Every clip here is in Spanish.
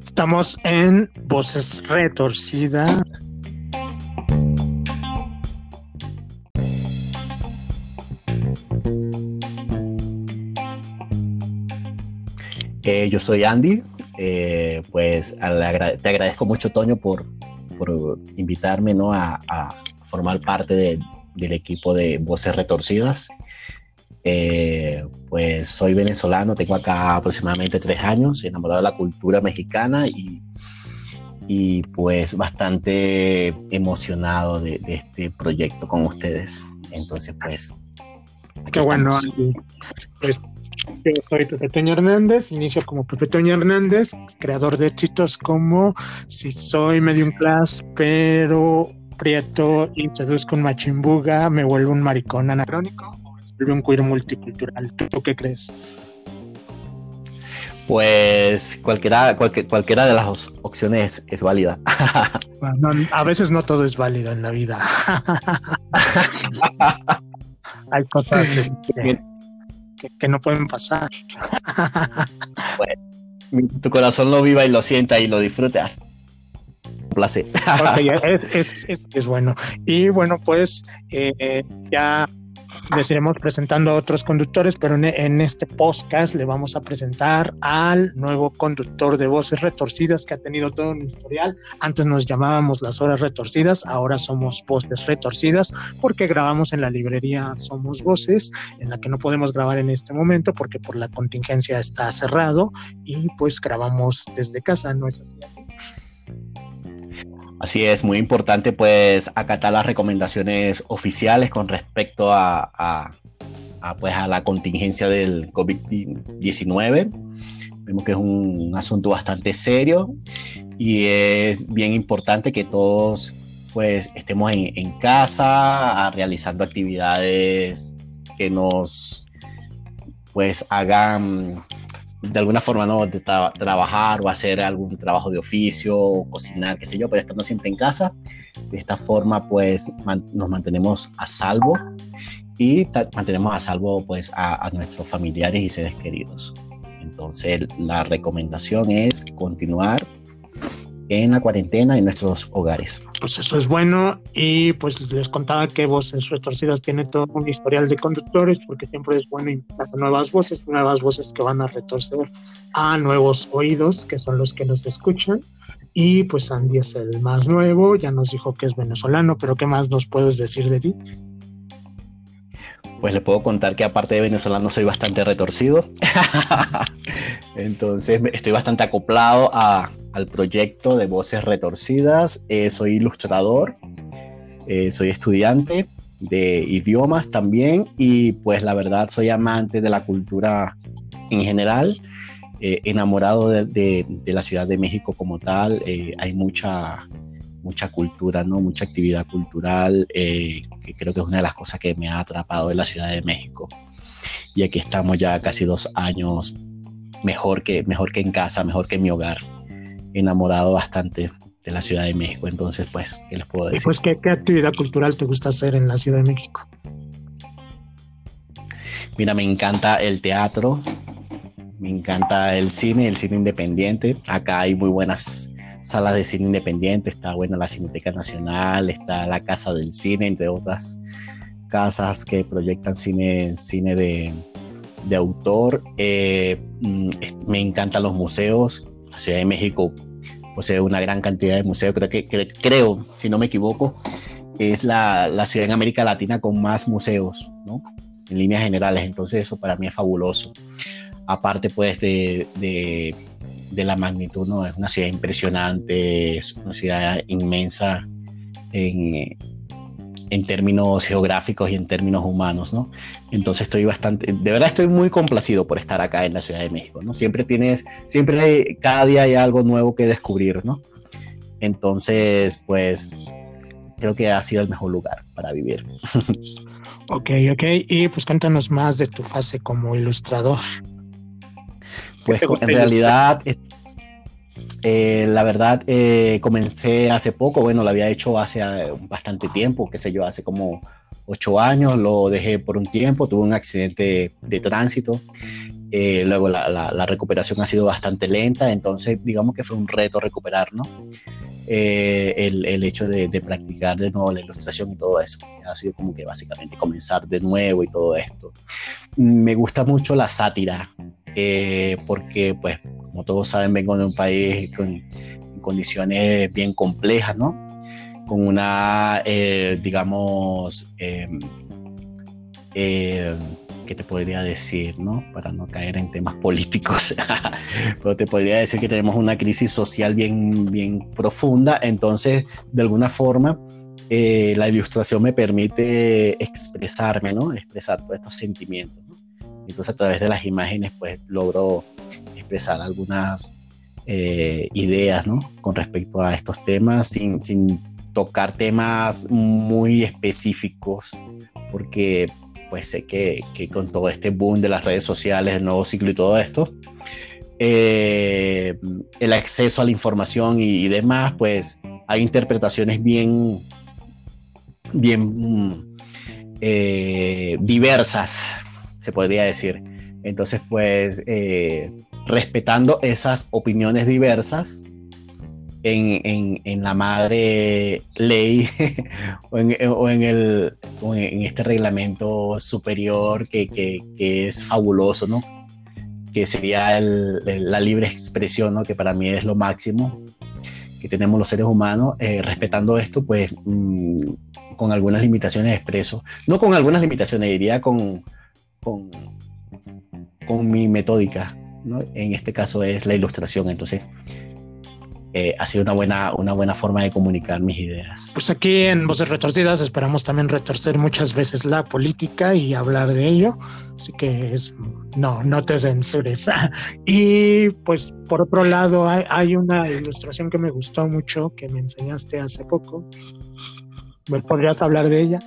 Estamos en Voces Retorcidas. Eh, yo soy Andy, eh, pues te agradezco mucho, Toño, por, por invitarme ¿no? a, a formar parte de, del equipo de Voces Retorcidas. Eh, pues soy venezolano, tengo acá aproximadamente tres años, enamorado de la cultura mexicana y, y pues bastante emocionado de, este proyecto con ustedes. Entonces, pues... Qué bueno, pues, yo soy Pepe Toño Hernández, inicio como Pepe Toño Hernández, creador de éxitos como Si soy medium class, pero prieto y seduzco un machimbuga, me vuelvo un maricón anacrónico un queer multicultural. ¿Tú qué crees? Pues cualquiera, cualquiera de las opciones es válida. a veces no todo es válido en la vida. Hay cosas este, que, no pueden pasar. tu corazón lo viva y lo sienta y lo disfrutas. Un placer. es, bueno. Y bueno, pues eh, ya les iremos presentando a otros conductores, pero en, este podcast le vamos a presentar al nuevo conductor de Voces Retorcidas que ha tenido todo un historial. Antes nos llamábamos Las Horas Retorcidas, ahora somos Voces Retorcidas porque grabamos en la librería Somos Voces, en la que no podemos grabar en este momento porque por la contingencia está cerrado y pues grabamos desde casa, ¿no es así? Así es, muy importante pues acatar las recomendaciones oficiales con respecto a, pues, a la contingencia del COVID-19. Vemos que es un, asunto bastante serio y es bien importante que todos pues estemos en, en casa realizando actividades que nos pues hagan de alguna forma, ¿no? De trabajar o hacer algún trabajo de oficio, o cocinar, qué sé yo, pero estando siempre en casa. De esta forma, pues, nos mantenemos a salvo y mantenemos a salvo, pues, a nuestros familiares y seres queridos. Entonces, la recomendación es continuar en la cuarentena en nuestros hogares. Pues eso es bueno y pues les contaba que Voces Retorcidas tiene todo un historial de conductores porque siempre es bueno invitar nuevas voces, nuevas voces que van a retorcer a nuevos oídos que son los que nos escuchan y pues Andy es el más nuevo, ya nos dijo que es venezolano, pero ¿qué más nos puedes decir de ti? Pues le puedo contar que aparte de venezolano soy bastante retorcido. Entonces estoy bastante acoplado a, al proyecto de Voces Retorcidas. Eh, soy ilustrador, eh, soy estudiante de idiomas también y pues la verdad soy amante de la cultura en general, eh, enamorado de, la Ciudad de México como tal. hay mucha, mucha cultura, ¿no? mucha actividad cultural, que creo que es una de las cosas que me ha atrapado en la Ciudad de México. Y aquí estamos ya casi dos años mejor que, mejor que en casa, mejor que en mi hogar enamorado bastante de la Ciudad de México. Entonces, pues, ¿qué les puedo decir? pues, ¿qué, actividad cultural te gusta hacer en la Ciudad de México? Mira, me encanta el teatro, me encanta el cine, el cine independiente. Acá hay muy buenas salas de cine independiente, está buena la Cineteca Nacional, está la Casa del Cine, entre otras casas que proyectan cine, cine de, de autor. Eh, mm, me encantan los museos, la Ciudad de México posee una gran cantidad de museos, creo que, creo, si no me equivoco, es la, la, ciudad en América Latina con más museos, ¿no? En líneas generales, entonces eso para mí es fabuloso. Aparte pues de, de, la magnitud, ¿no? Es una ciudad impresionante, es una ciudad inmensa en, en términos geográficos y en términos humanos, ¿no? Entonces estoy bastante, de verdad estoy muy complacido por estar acá en la Ciudad de México, ¿no? Siempre tienes, siempre cada día hay algo nuevo que descubrir, ¿no? Entonces, pues creo que ha sido el mejor lugar para vivir. Ok, ok. Y pues cuéntanos más de tu fase como ilustrador. Pues en realidad eh, la verdad, eh, comencé hace poco, bueno, lo había hecho hace bastante tiempo, qué sé yo, hace como ocho años, lo dejé por un tiempo, tuve un accidente de tránsito, luego la, la, recuperación ha sido bastante lenta, entonces digamos que fue un reto recuperar, ¿no? el, el, hecho de, de, practicar de nuevo la ilustración y todo eso. Ha sido como que básicamente comenzar de nuevo y todo esto. Me gusta mucho la sátira, eh, porque pues como todos saben vengo de un país con condiciones bien complejas, ¿no? Con una, eh, digamos, eh, ¿qué te podría decir, no? Para no caer en temas políticos, pero te podría decir que tenemos una crisis social bien, bien profunda, entonces, de alguna forma, la ilustración me permite expresarme, ¿no? Expresar todos estos sentimientos. Entonces a través de las imágenes pues logro expresar algunas eh, ideas ¿no? con respecto a estos temas sin, sin, tocar temas muy específicos porque pues sé que, que, con todo este boom de las redes sociales, el nuevo ciclo y todo esto, eh, el acceso a la información y, demás, pues hay interpretaciones bien, bien eh, diversas se podría decir. Entonces, pues, eh, respetando esas opiniones diversas en, en, la madre ley o, en, o, en, el, en este reglamento superior que, que, es fabuloso, ¿no? Que sería la libre expresión, ¿no? Que para mí es lo máximo que tenemos los seres humanos. Eh, respetando esto, pues, mm, con algunas limitaciones expreso. No con algunas limitaciones, diría con con, con mi metódica, ¿no? En este caso es la ilustración, entonces eh, ha sido una buena, una buena forma de comunicar mis ideas. Pues aquí en Voces Retorcidas esperamos también retorcer muchas veces la política y hablar de ello, así que es, no, no te censures. y pues por otro lado hay, hay una ilustración que me gustó mucho, que me enseñaste hace poco. ¿Me podrías hablar de ella?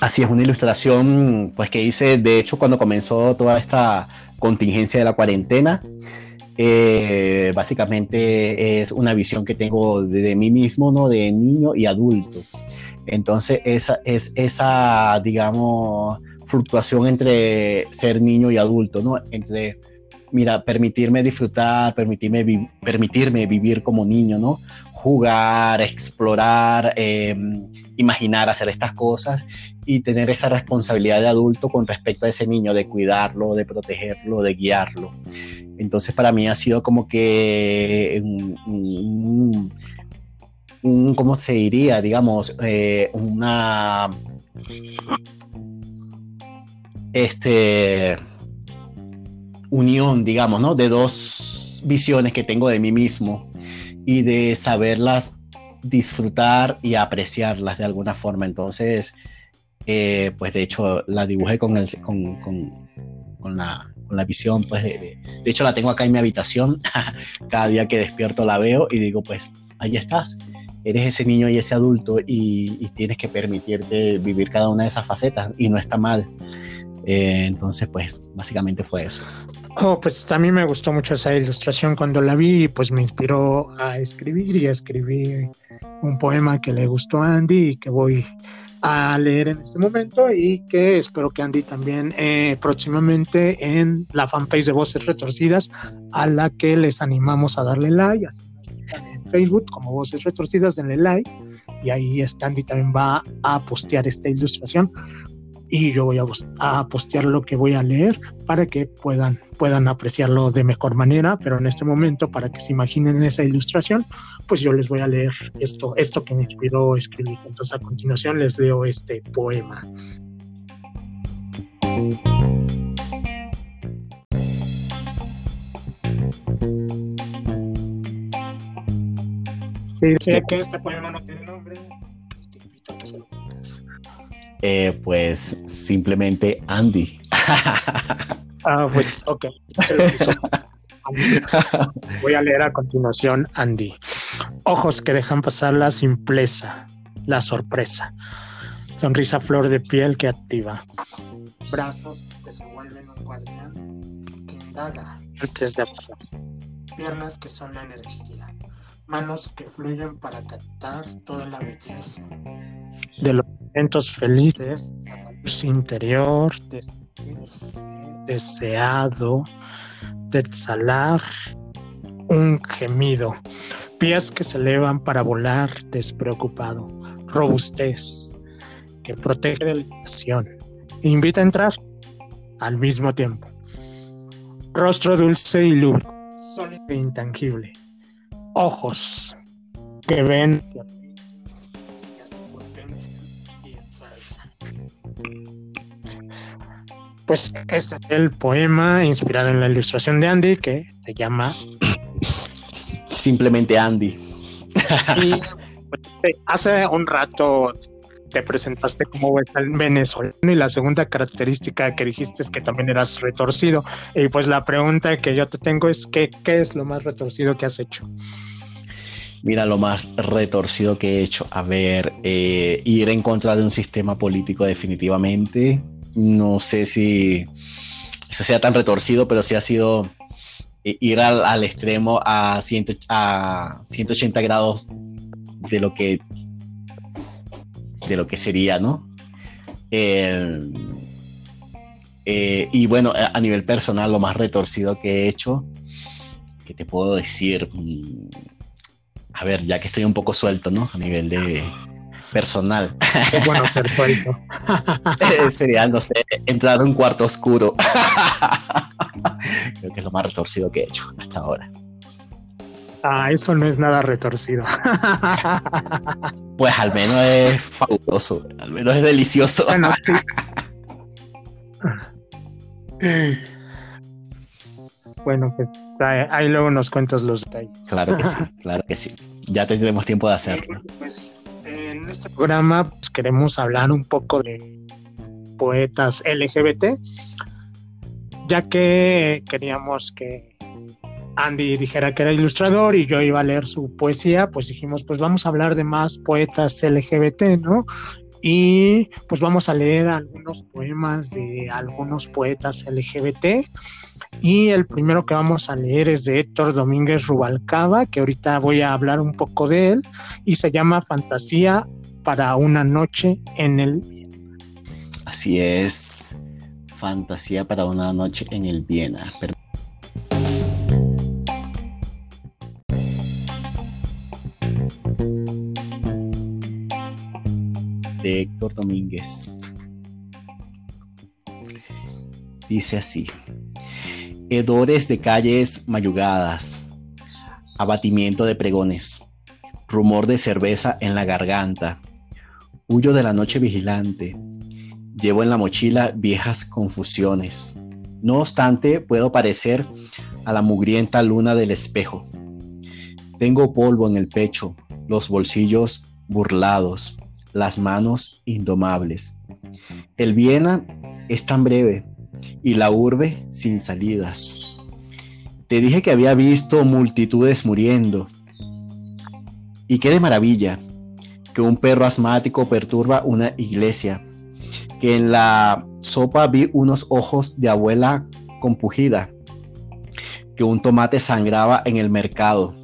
Así es, una ilustración pues que hice, de hecho, cuando comenzó toda esta contingencia de la cuarentena. Eh, básicamente es una visión que tengo de, mí mismo, ¿no? De niño y adulto. Entonces, esa es esa, digamos, fluctuación entre ser niño y adulto, ¿no? Entre, mira, permitirme disfrutar, permitirme, permitirme vivir como niño, ¿no? Jugar, explorar, eh, imaginar hacer estas cosas y tener esa responsabilidad de adulto con respecto a ese niño, de cuidarlo, de protegerlo, de guiarlo. Entonces para mí ha sido como que un, ¿cómo se diría? Digamos, eh, una... Este unión, digamos, ¿no? De dos visiones que tengo de mí mismo y de saberlas disfrutar y apreciarlas de alguna forma. Entonces, eh, pues de hecho la dibujé con, el, con, con, la, con la, visión, pues de, de, hecho la tengo acá en mi habitación, cada día que despierto la veo y digo, pues ahí estás, eres ese niño y ese adulto y, tienes que permitirte vivir cada una de esas facetas y no está mal. Eh, entonces, pues básicamente fue eso. Oh, pues a mí me gustó mucho esa ilustración cuando la vi, pues me inspiró a escribir y a escribir un poema que le gustó a Andy y que voy a leer en este momento y que espero que Andy también eh, próximamente en la fanpage de Voces Retorcidas a la que les animamos a darle like en Facebook como Voces Retorcidas denle like y ahí está Andy también va a postear esta ilustración y yo voy a, a, postear lo que voy a leer para que puedan, puedan apreciarlo de mejor manera, pero en este momento para que se imaginen esa ilustración, pues yo les voy a leer esto, esto que me inspiró a escribir. Entonces a continuación les leo este poema. Sí, sé que este poema no tiene nombre, te invito a que se lo eh, pues simplemente Andy. ah, pues ok. Voy a leer a continuación Andy. Ojos que dejan pasar la simpleza, la sorpresa. Sonrisa flor de piel que activa. Brazos que se vuelven un guardián que indaga antes de pasar. piernas que son la energía, manos que fluyen para captar toda la belleza de los momentos felices, la luz interior, de sentirse deseado, de exhalar un gemido, pies que se elevan para volar despreocupado, robustez que protege de la acción, invita a entrar al mismo tiempo. Rostro dulce y lúbrico, sólido e intangible. Ojos que ven Pues este es el poema inspirado en la ilustración de Andy que se llama Simplemente Andy. y, pues, hace un rato te presentaste como venezolano y la segunda característica que dijiste es que también eras retorcido. Y pues la pregunta que yo te tengo es que, ¿qué es lo más retorcido que has hecho? Mira, lo más retorcido que he hecho, a ver, eh, ir en contra de un sistema político definitivamente. No sé si eso sea tan retorcido, pero sí ha sido eh, ir al, extremo a, a 180 grados de lo que de lo que sería, ¿no? Eh, eh, y bueno, a nivel personal, lo más retorcido que he hecho, que te puedo decir, mm, a ver, ya que estoy un poco suelto, ¿no? A nivel de personal. Es bueno ser suelto. Sería, no sé, entrar a un cuarto oscuro. Creo que es lo más retorcido que he hecho hasta ahora. Ah, eso no es nada retorcido. Pues al menos es fabuloso, al menos es delicioso. Bueno, pues ahí luego nos cuentas los detalles. Claro que sí, claro que sí. Ya tendremos tiempo de hacerlo. Pues en este programa pues, queremos hablar un poco de poetas LGBT, ya que queríamos que Andy dijera que era ilustrador y yo iba a leer su poesía, pues dijimos, pues vamos a hablar de más poetas LGBT, ¿no? Y pues vamos a leer algunos poemas de algunos poetas LGBT. Y el primero que vamos a leer es de Héctor Domínguez Rubalcaba, que ahorita voy a hablar un poco de él, y se llama Fantasía para una noche en el Así es, Fantasía para una noche en el Viena. De Héctor Domínguez. Dice así, hedores de calles mayugadas, abatimiento de pregones, rumor de cerveza en la garganta, huyo de la noche vigilante, llevo en la mochila viejas confusiones. No obstante, puedo parecer a la mugrienta luna del espejo. Tengo polvo en el pecho, los bolsillos burlados, las manos indomables. El Viena es tan breve y la urbe sin salidas. Te dije que había visto multitudes muriendo. Y qué de maravilla que un perro asmático perturba una iglesia, que en la sopa vi unos ojos de abuela compugida, que un tomate sangraba en el mercado.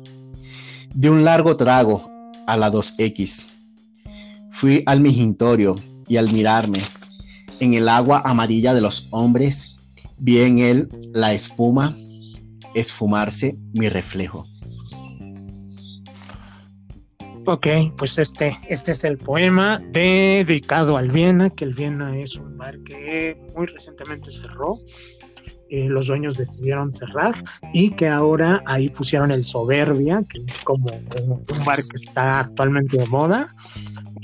De un largo trago a la 2X Fui al mijintorio y al mirarme en el agua amarilla de los hombres, vi en él la espuma esfumarse mi reflejo. Ok, pues este, este es el poema dedicado al Viena, que el Viena es un bar que muy recientemente cerró. Eh, los dueños decidieron cerrar y que ahora ahí pusieron el Soberbia, que es como un bar que está actualmente de moda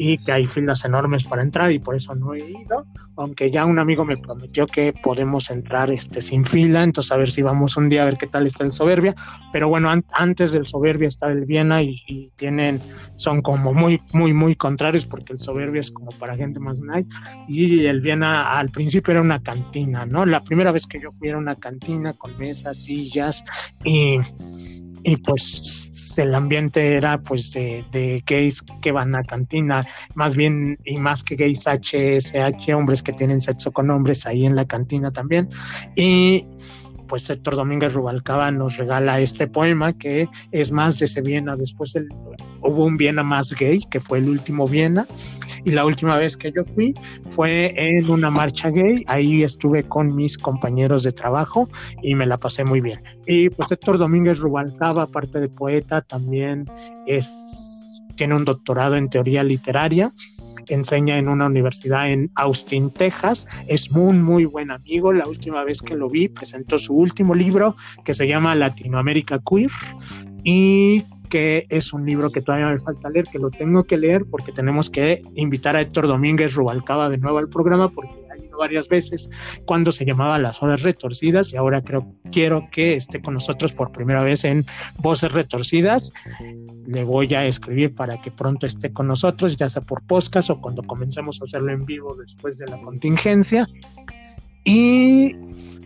y que hay filas enormes para entrar y por eso no he ido, aunque ya un amigo me prometió que podemos entrar este, sin fila, entonces a ver si vamos un día a ver qué tal está el Soberbia, pero bueno, antes del Soberbia está el Viena y, tienen, son como muy, muy, muy contrarios porque el Soberbia es como para gente más night y el Viena al principio era una cantina, ¿no? La primera vez que yo fui era una cantina con mesas, sillas y y pues el ambiente era pues de, gays que van a cantina, más bien y más que gays HSH, hombres que tienen sexo con hombres ahí en la cantina también. Y pues Héctor Domínguez Rubalcaba nos regala este poema que es más de ese Viena. Después hubo un Viena más gay, que fue el último Viena. Y la última vez que yo fui fue en una marcha gay. Ahí estuve con mis compañeros de trabajo y me la pasé muy bien. Y pues Héctor Domínguez Rubalcaba, aparte de poeta, también es, tiene un doctorado en teoría literaria enseña en una universidad en Austin, Texas. Es muy, muy buen amigo. La última vez que lo vi presentó su último libro que se llama Latinoamérica Queer y que es un libro que todavía me falta leer, que lo tengo que leer porque tenemos que invitar a Héctor Domínguez Rubalcaba de nuevo al programa porque ha ido varias veces cuando se llamaba Las Horas Retorcidas y ahora creo quiero que esté con nosotros por primera vez en Voces Retorcidas. Le voy a escribir para que pronto esté con nosotros, ya sea por podcast o cuando comencemos a hacerlo en vivo después de la contingencia. Y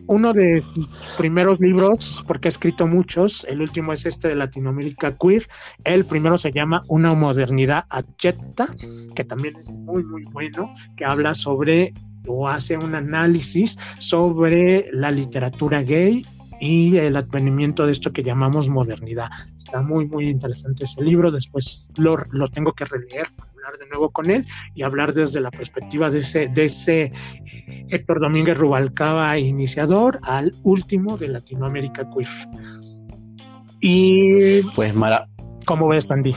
uno de sus primeros libros, porque ha escrito muchos, el último es este de Latinoamérica Queer, el primero se llama Una modernidad abyecta, que también es muy, muy bueno, que habla sobre o hace un análisis sobre la literatura gay y el advenimiento de esto que llamamos modernidad. Está muy, muy interesante ese libro, después lo, lo tengo que releer hablar de nuevo con él y hablar desde la perspectiva de ese, de ese Héctor Domínguez Rubalcaba iniciador al último de Latinoamérica Queer. Y pues mara ¿cómo ves, Andy?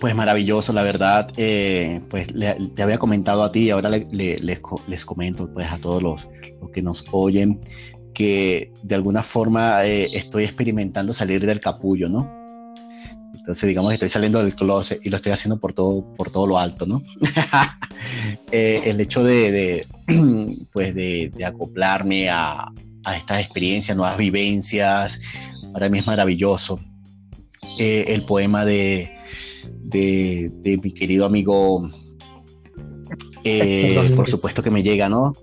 Pues maravilloso, la verdad. Eh, pues te había comentado a ti y ahora les, les, comento pues a todos los, los, que nos oyen que de alguna forma eh, estoy experimentando salir del capullo, ¿no? Entonces, digamos que estoy saliendo del closet y lo estoy haciendo por todo, por todo lo alto, ¿no? Eh, el hecho de, pues de, acoplarme a, a, estas experiencias, nuevas vivencias, para mí es maravilloso. Eh, el poema de, de, mi querido amigo, eh, por supuesto que me llega, ¿no?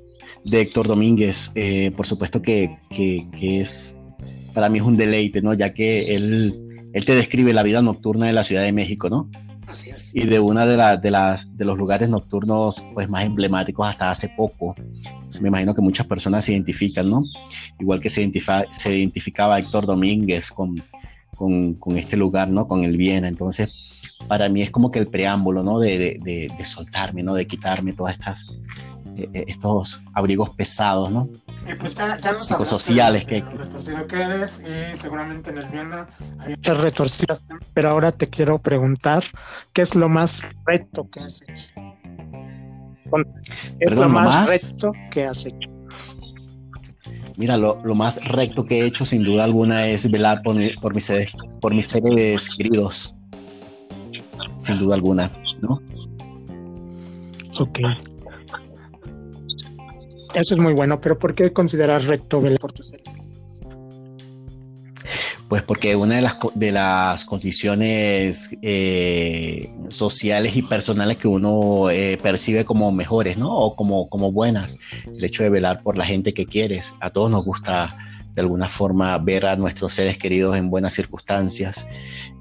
De Héctor Domínguez, por supuesto que, que, que es, para mí es un deleite, ¿no? Ya que él él te describe la vida nocturna de la Ciudad de México, ¿no? Así es. Y de uno de, la, de, de los lugares nocturnos pues, más emblemáticos hasta hace poco. me imagino que muchas personas se identifican, ¿no? Igual que se, se identificaba Héctor Domínguez con, con, con, este lugar, ¿no? Con el Viena. Entonces, para mí es como que el preámbulo, ¿no? De, de, de soltarme, ¿no? De quitarme todas estas estos abrigos pesados, ¿no? Pues Psicosociales que... retorcido que eres y seguramente en el Viena hay muchas retorcidas, pero ahora te quiero preguntar, ¿qué es lo más recto que has hecho? ¿Qué es lo más, recto que has hecho? Mira, lo, lo, más recto que he hecho sin duda alguna es velar por, por, mis, seres, por mis seres queridos. Sin duda alguna, ¿no? Ok. Eso es muy bueno, pero ¿por qué consideras recto velar por tus seres Pues porque una de las, de las condiciones eh, sociales y personales que uno eh, percibe como mejores, ¿no? O como, como buenas, el hecho de velar por la gente que quieres. A todos nos gusta de alguna forma ver a nuestros seres queridos en buenas circunstancias,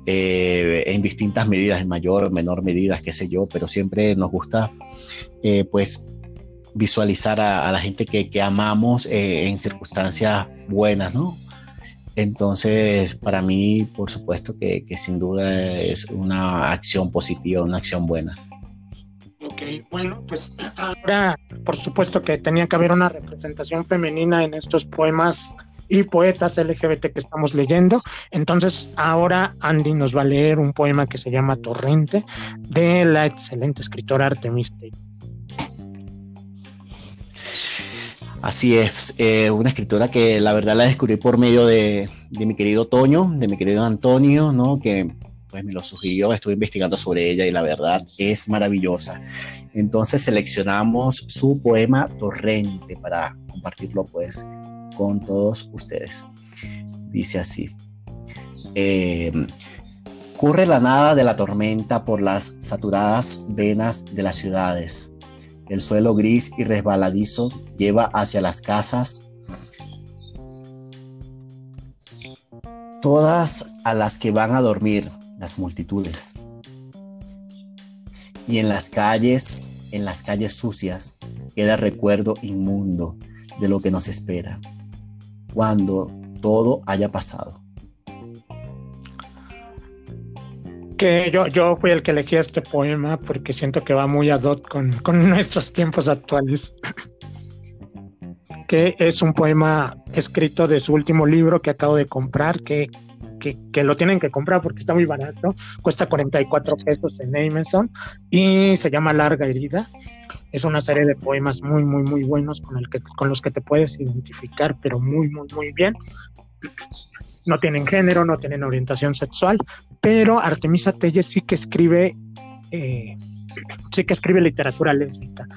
eh, en distintas medidas, en mayor o menor medida, qué sé yo, pero siempre nos gusta pues visualizar a, la gente que, que amamos eh, en circunstancias buenas, ¿no? Entonces, para mí, por supuesto que, sin duda es una acción positiva, una acción buena. Ok, bueno, pues ahora, por supuesto que tenía que haber una representación femenina en estos poemas y poetas LGBT que estamos leyendo. Entonces, ahora Andy nos va a leer un poema que se llama Torrente de la excelente escritora Artemista Así es, eh, una escritora que la verdad la descubrí por medio de, mi querido Toño, de mi querido Antonio, ¿no? Que pues me lo sugirió, estuve investigando sobre ella y la verdad es maravillosa. Entonces seleccionamos su poema Torrente para compartirlo pues con todos ustedes. Dice así. Eh, Curre la nada de la tormenta por las saturadas venas de las ciudades el suelo gris y resbaladizo lleva hacia las casas, todas a las que van a dormir las multitudes. Y en las calles, en las calles sucias, queda recuerdo inmundo de lo que nos espera. cuando todo haya pasado. Que yo, yo fui el que elegí este poema porque siento que va muy ad hoc con, con nuestros tiempos actuales. que es un poema escrito de su último libro que acabo de comprar, que, que, que, lo tienen que comprar porque está muy barato, cuesta 44 pesos en Amazon y se llama Larga Herida. Es una serie de poemas muy, muy, muy buenos con, el que, con los que te puedes identificar, pero muy, muy, muy bien. No tienen género, no tienen orientación sexual, pero Artemisa Telles sí que escribe, eh, sí que escribe literatura lésbica.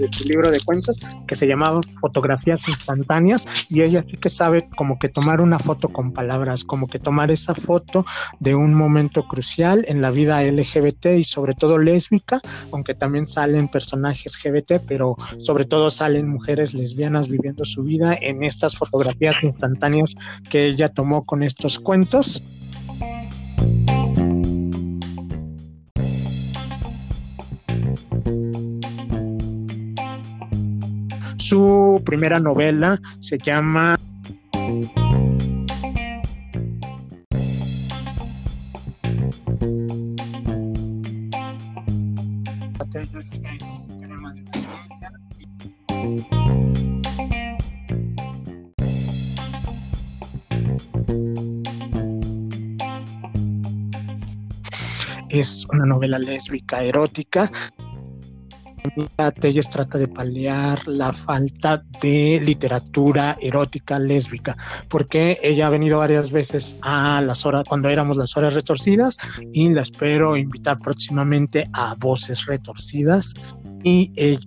De su libro de cuentos que se llamaba Fotografías instantáneas y ella sí que sabe como que tomar una foto con palabras, como que tomar esa foto de un momento crucial en la vida LGBT y sobre todo lésbica, aunque también salen personajes LGBT, pero sobre todo salen mujeres lesbianas viviendo su vida en estas fotografías instantáneas que ella tomó con estos cuentos. Su primera novela se llama es una novela lésbica erótica Telles trata de paliar la falta de literatura erótica lésbica, porque ella ha venido varias veces a las horas, cuando éramos las horas retorcidas, y la espero invitar próximamente a Voces Retorcidas. Y ella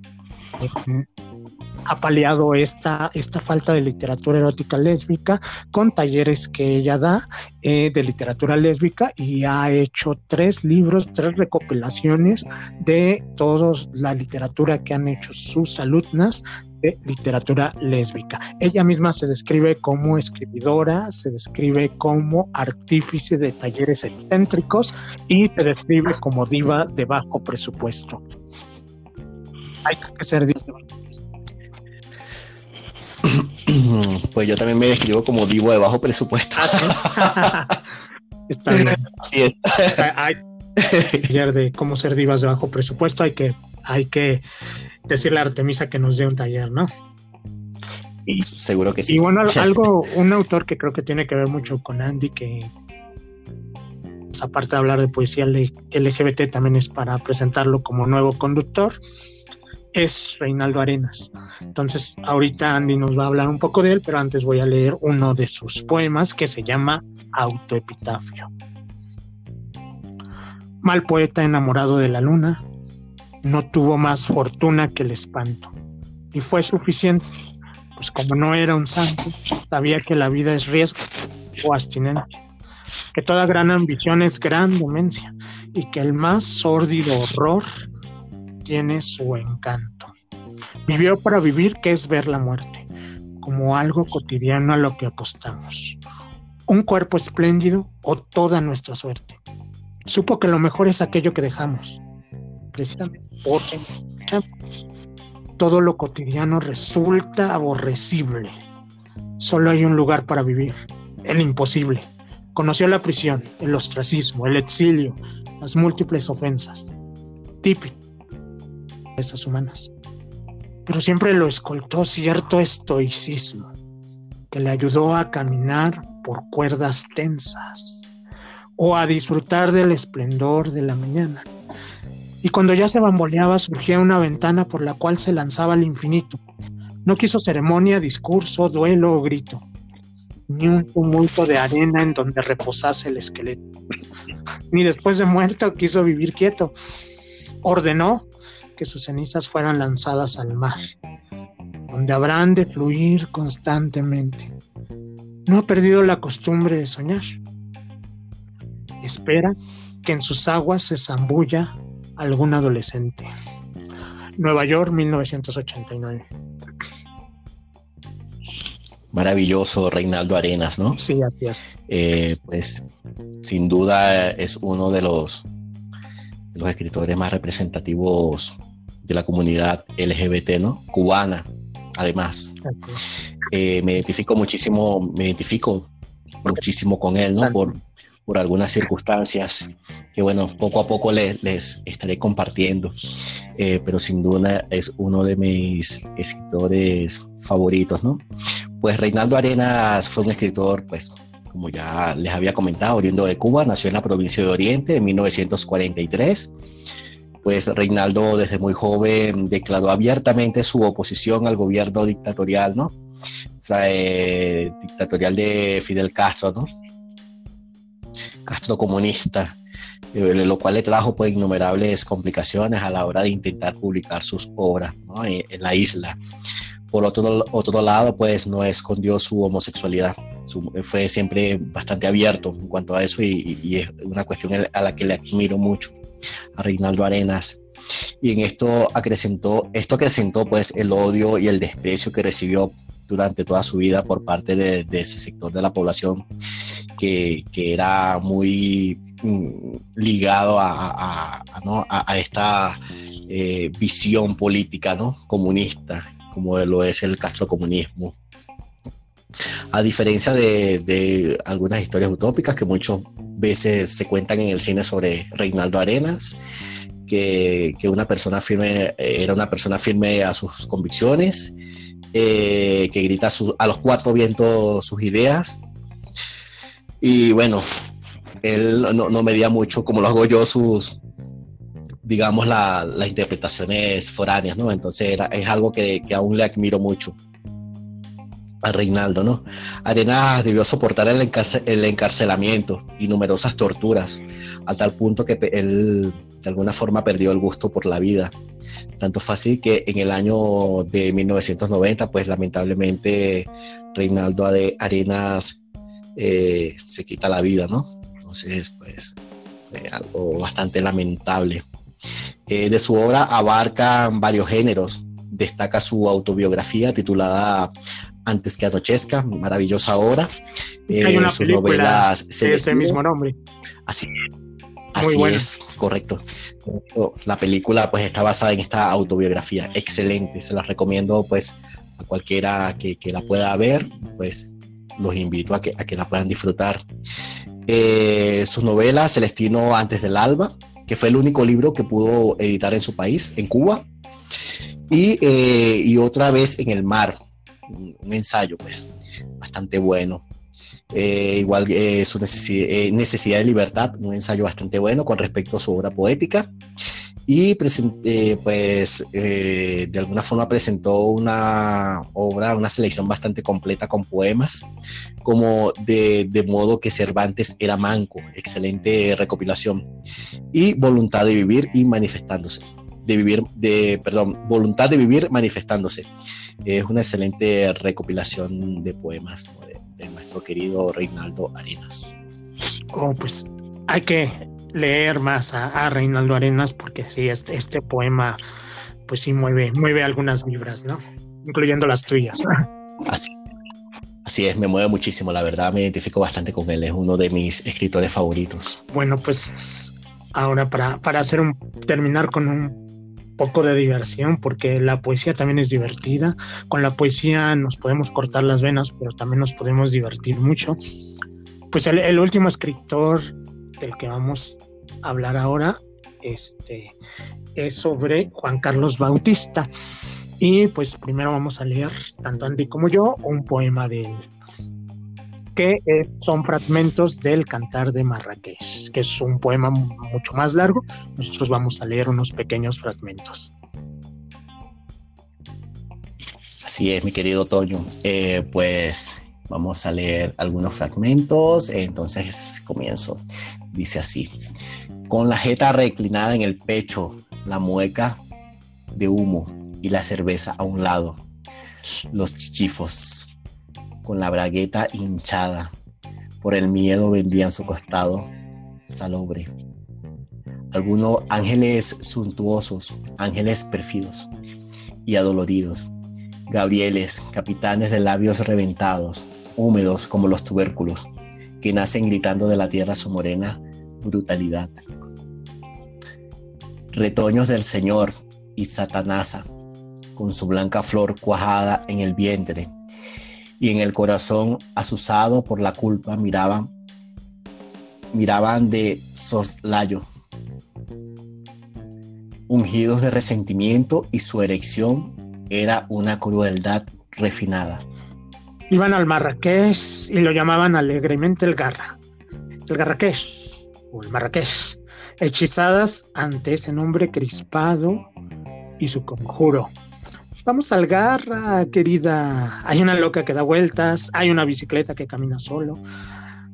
ha paliado esta, esta falta de literatura erótica lésbica con talleres que ella da eh, de literatura lésbica y ha hecho tres libros, tres recopilaciones de toda la literatura que han hecho sus alumnas de literatura lésbica. Ella misma se describe como escribidora, se describe como artífice de talleres excéntricos y se describe como diva de bajo presupuesto. Hay que ser diva de bajo Pues yo también me describo como divo de bajo presupuesto. Ah, Está bien. Así es. Hay taller de cómo ser divas de bajo presupuesto. Hay que, hay que decirle a Artemisa que nos dé un taller, ¿no? Y, Seguro que sí. Y bueno, algo, un autor que creo que tiene que ver mucho con Andy, que aparte de hablar de poesía LGBT, también es para presentarlo como nuevo conductor es Reinaldo Arenas. Entonces, ahorita Andy nos va a hablar un poco de él, pero antes voy a leer uno de sus poemas que se llama Autoepitafio. Mal poeta enamorado de la luna, no tuvo más fortuna que el espanto. Y fue suficiente, pues como no era un santo, sabía que la vida es riesgo o abstinencia, que toda gran ambición es gran demencia y que el más sórdido horror tiene su encanto. Vivió para vivir, que es ver la muerte, como algo cotidiano a lo que apostamos. Un cuerpo espléndido o toda nuestra suerte. Supo que lo mejor es aquello que dejamos, precisamente todo lo cotidiano resulta aborrecible. Solo hay un lugar para vivir, el imposible. Conoció la prisión, el ostracismo, el exilio, las múltiples ofensas. Típico esas humanas. Pero siempre lo escoltó cierto estoicismo que le ayudó a caminar por cuerdas tensas o a disfrutar del esplendor de la mañana. Y cuando ya se bamboleaba surgía una ventana por la cual se lanzaba al infinito. No quiso ceremonia, discurso, duelo o grito, ni un tumulto de arena en donde reposase el esqueleto. ni después de muerto quiso vivir quieto. Ordenó que sus cenizas fueran lanzadas al mar, donde habrán de fluir constantemente. No ha perdido la costumbre de soñar. Espera que en sus aguas se zambulla algún adolescente. Nueva York, 1989. Maravilloso Reinaldo Arenas, ¿no? Sí, así es. Eh, pues sin duda es uno de los de los escritores más representativos de la comunidad LGBT, ¿no? Cubana, además. Eh, me identifico muchísimo, me identifico muchísimo con él, ¿no? Por, por algunas circunstancias que, bueno, poco a poco les, les estaré compartiendo, eh, pero sin duda es uno de mis escritores favoritos, ¿no? Pues Reinaldo Arenas fue un escritor, pues, como ya les había comentado, oriundo de Cuba, nació en la provincia de Oriente en 1943 pues Reinaldo desde muy joven declaró abiertamente su oposición al gobierno dictatorial, ¿no? O sea, eh, dictatorial de Fidel Castro, ¿no? Castro comunista, eh, lo cual le trajo pues innumerables complicaciones a la hora de intentar publicar sus obras ¿no? en, la isla. Por otro, otro lado, pues no escondió su homosexualidad. fue siempre bastante abierto en cuanto a eso y es una cuestión a la que le admiro mucho a Reinaldo Arenas. Y en esto acrecentó, esto acrecentó pues el odio y el desprecio que recibió durante toda su vida por parte de, ese sector de la población que, que era muy mm, ligado a, ¿no? a esta eh, visión política ¿no? comunista, como lo es el castrocomunismo. A diferencia de, de, algunas historias utópicas que muchas veces se cuentan en el cine sobre Reinaldo Arenas, que, que una persona firme era una persona firme a sus convicciones, eh, que grita a los cuatro vientos sus ideas. Y bueno, él no, no, medía mucho, como lo hago yo, sus, digamos, las interpretaciones foráneas, ¿no? Entonces es algo que, que aún le admiro mucho a Reinaldo, ¿no? Arenas debió soportar el, el, encarcelamiento y numerosas torturas, a tal punto que él de alguna forma perdió el gusto por la vida. Tanto fue así que en el año de 1990, pues lamentablemente Reinaldo Arenas eh, se quita la vida, ¿no? Entonces, pues fue algo bastante lamentable. Eh, de su obra abarcan varios géneros. Destaca su autobiografía titulada antes que anochezca, maravillosa obra. Hay una eh, película de ese mismo nombre. Así, así es, correcto. La película pues está basada en esta autobiografía, excelente, se la recomiendo pues a cualquiera que, que la pueda ver, pues los invito a que, a que la puedan disfrutar. Eh, su novela Celestino antes del alba, que fue el único libro que pudo editar en su país, en Cuba, y, eh, y otra vez en el mar, un, ensayo, pues, bastante bueno. Eh, igual eh, su eh, necesidad, de libertad, un ensayo bastante bueno con respecto a su obra poética. Y pues de alguna forma presentó una obra, una selección bastante completa con poemas, como de modo que Cervantes era manco, excelente recopilación, y voluntad de vivir y manifestándose de vivir, de, perdón, voluntad de vivir manifestándose. Es una excelente recopilación de poemas de, nuestro querido Reinaldo Arenas. Oh, pues hay que leer más a, Reinaldo Arenas porque sí, este, este poema, pues sí mueve, mueve algunas vibras, ¿no? Incluyendo las tuyas. Así, así es, me mueve muchísimo, la verdad, me identifico bastante con él, es uno de mis escritores favoritos. Bueno, pues ahora para, para hacer un, terminar con un poco de diversión, porque la poesía también es divertida. Con la poesía nos podemos cortar las venas, pero también nos podemos divertir mucho. Pues el, último escritor del que vamos a hablar ahora este, es sobre Juan Carlos Bautista. Y pues primero vamos a leer, tanto Andy como yo, un poema de él que son fragmentos del Cantar de Marrakech, que es un poema mucho más largo. Nosotros vamos a leer unos pequeños fragmentos. Así es, mi querido Toño. Eh, pues vamos a leer algunos fragmentos. Entonces comienzo. Dice así. Con la jeta reclinada en el pecho, la mueca de humo y la cerveza a un lado. Los chichifos con la bragueta hinchada. Por el miedo vendían su costado salobre. Algunos ángeles suntuosos, ángeles perfidos y adoloridos. Gabrieles, capitanes de labios reventados, húmedos como los tubérculos, que nacen gritando de la tierra su morena brutalidad. retoños del Señor y Satanasa, con su blanca flor cuajada en el vientre y en el corazón asusado por la culpa miraban miraban de soslayo ungidos de resentimiento y su erección era una crueldad refinada. Iban al Marrakech y lo llamaban alegremente el Garra, el Garraqués o el Marrakech, hechizadas ante ese nombre crispado y su conjuro. Vamos al Garra, querida. Hay una loca que da vueltas, hay una bicicleta que camina solo,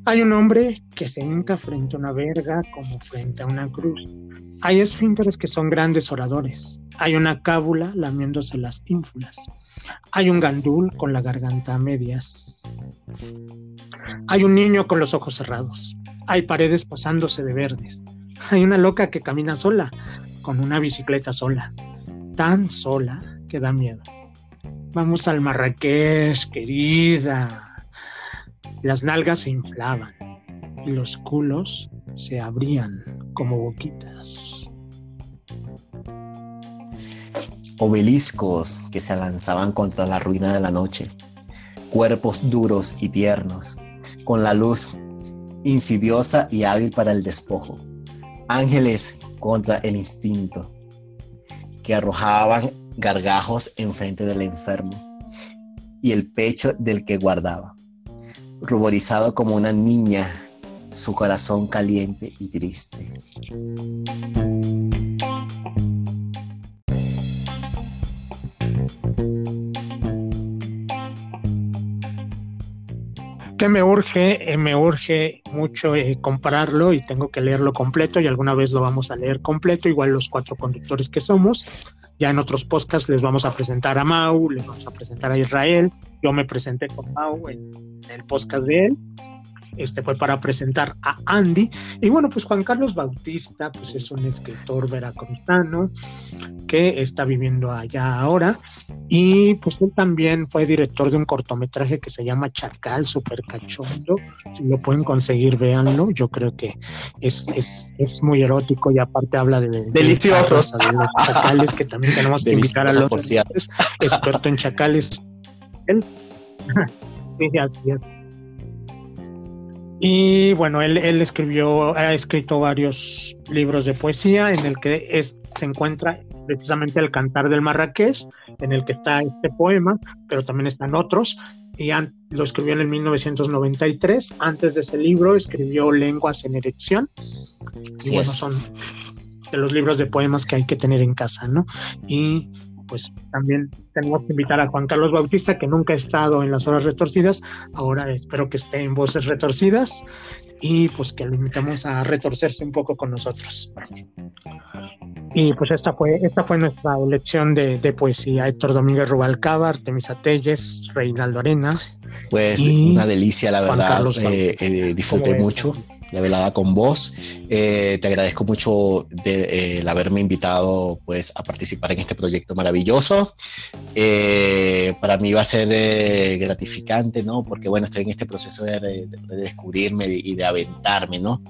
hay un hombre que se hinca frente a una verga como frente a una cruz. Hay esfínteres que son grandes oradores. Hay una cábula lamiéndose las ínfulas. Hay un gandul con la garganta a medias. Hay un niño con los ojos cerrados. Hay paredes pasándose de verdes. Hay una loca que camina sola, con una bicicleta sola. Tan sola que da miedo. Vamos al Marrakech, querida. Las nalgas se inflaban y los culos se abrían como boquitas. Obeliscos que se lanzaban contra la ruina de la noche, cuerpos duros y tiernos, con la luz insidiosa y hábil para el despojo, ángeles contra el instinto, que arrojaban gargajos enfrente del enfermo y el pecho del que guardaba ruborizado como una niña, su corazón caliente y triste. que me urge, eh, me urge mucho eh, compararlo y tengo que leerlo completo y alguna vez lo vamos a leer completo, igual los cuatro conductores que somos. Ya en otros podcasts les vamos a presentar a Mau, les vamos a presentar a Israel. Yo me presenté con Mau en el podcast de él. Este fue para presentar a Andy. Y bueno, pues Juan Carlos Bautista, pues es un escritor veracruzano que está viviendo allá ahora. Y pues él también fue director de un cortometraje que se llama Chacal, super cachondo. Si lo pueden conseguir, véanlo. Yo creo que es, es, es muy erótico y aparte habla de, deliciosos de, los chacales que también tenemos que invitar a los experto en chacales. Él Sí, así es. Y bueno, él, escribió, ha escrito varios libros de poesía en el que se encuentra precisamente el Cantar del Marrakech, en el que está este poema, pero también están otros. Y lo escribió en el 1993. Antes de ese libro escribió Lenguas en Erección. y bueno, son de los libros de poemas que hay que tener en casa, ¿no? Y pues también tenemos que invitar a Juan Carlos Bautista, que nunca ha estado en las horas retorcidas, ahora espero que esté en voces retorcidas y pues que lo invitamos a retorcerse un poco con nosotros. Y pues esta fue, esta fue nuestra elección de, poesía, Héctor Domínguez Rubalcaba, Artemisa Telles, Reinaldo Arenas. Pues una delicia, la verdad, eh, eh, disfruté mucho de velada con vos. Eh, te agradezco mucho de, eh, el haberme invitado pues, a participar en este proyecto maravilloso. Eh, para mí va a ser gratificante, ¿no? Porque bueno, estoy en este proceso de, de, descubrirme y de aventarme, ¿no?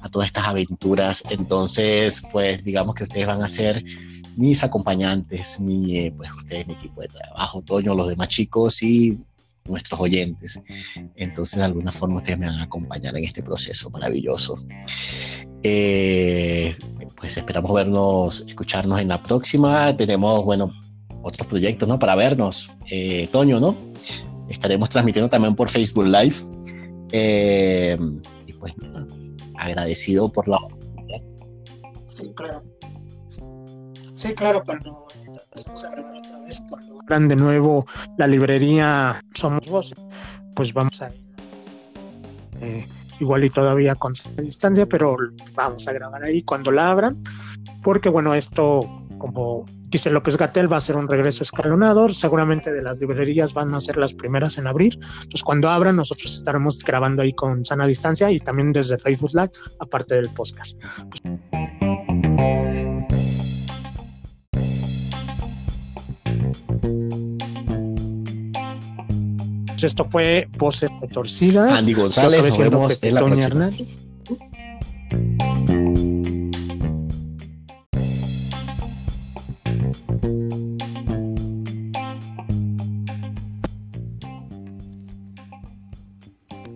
A todas estas aventuras. Entonces, pues digamos que ustedes van a ser mis acompañantes, mi, pues ustedes, mi equipo de trabajo, Toño, los demás chicos y nuestros oyentes. Entonces, de alguna forma, ustedes me van a acompañar en este proceso maravilloso. Eh, pues esperamos vernos, escucharnos en la próxima. Tenemos, bueno, otros proyectos, ¿no? Para vernos. Eh, Toño, ¿no? Estaremos transmitiendo también por Facebook Live. Eh, y pues, agradecido por la Sí, claro. Sí, claro, cuando abran de nuevo la librería Somos Voces, pues vamos a eh, igual y todavía con distancia, pero vamos a grabar ahí cuando la abran, porque bueno, esto, como dice López Gatel, va a ser un regreso escalonado, seguramente de las librerías van a ser las primeras en abrir, entonces cuando abran nosotros estaremos grabando ahí con sana distancia y también desde Facebook Live, aparte del podcast. Pues esto fue Voces Retorcidas. Andy González, nos vemos en la próxima. Hernández.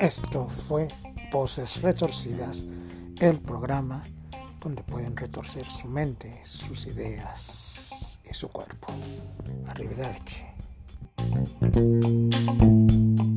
Esto fue Voces Retorcidas, el programa donde pueden retorcer su mente, sus ideas y su cuerpo. Arrivederci. Thank you.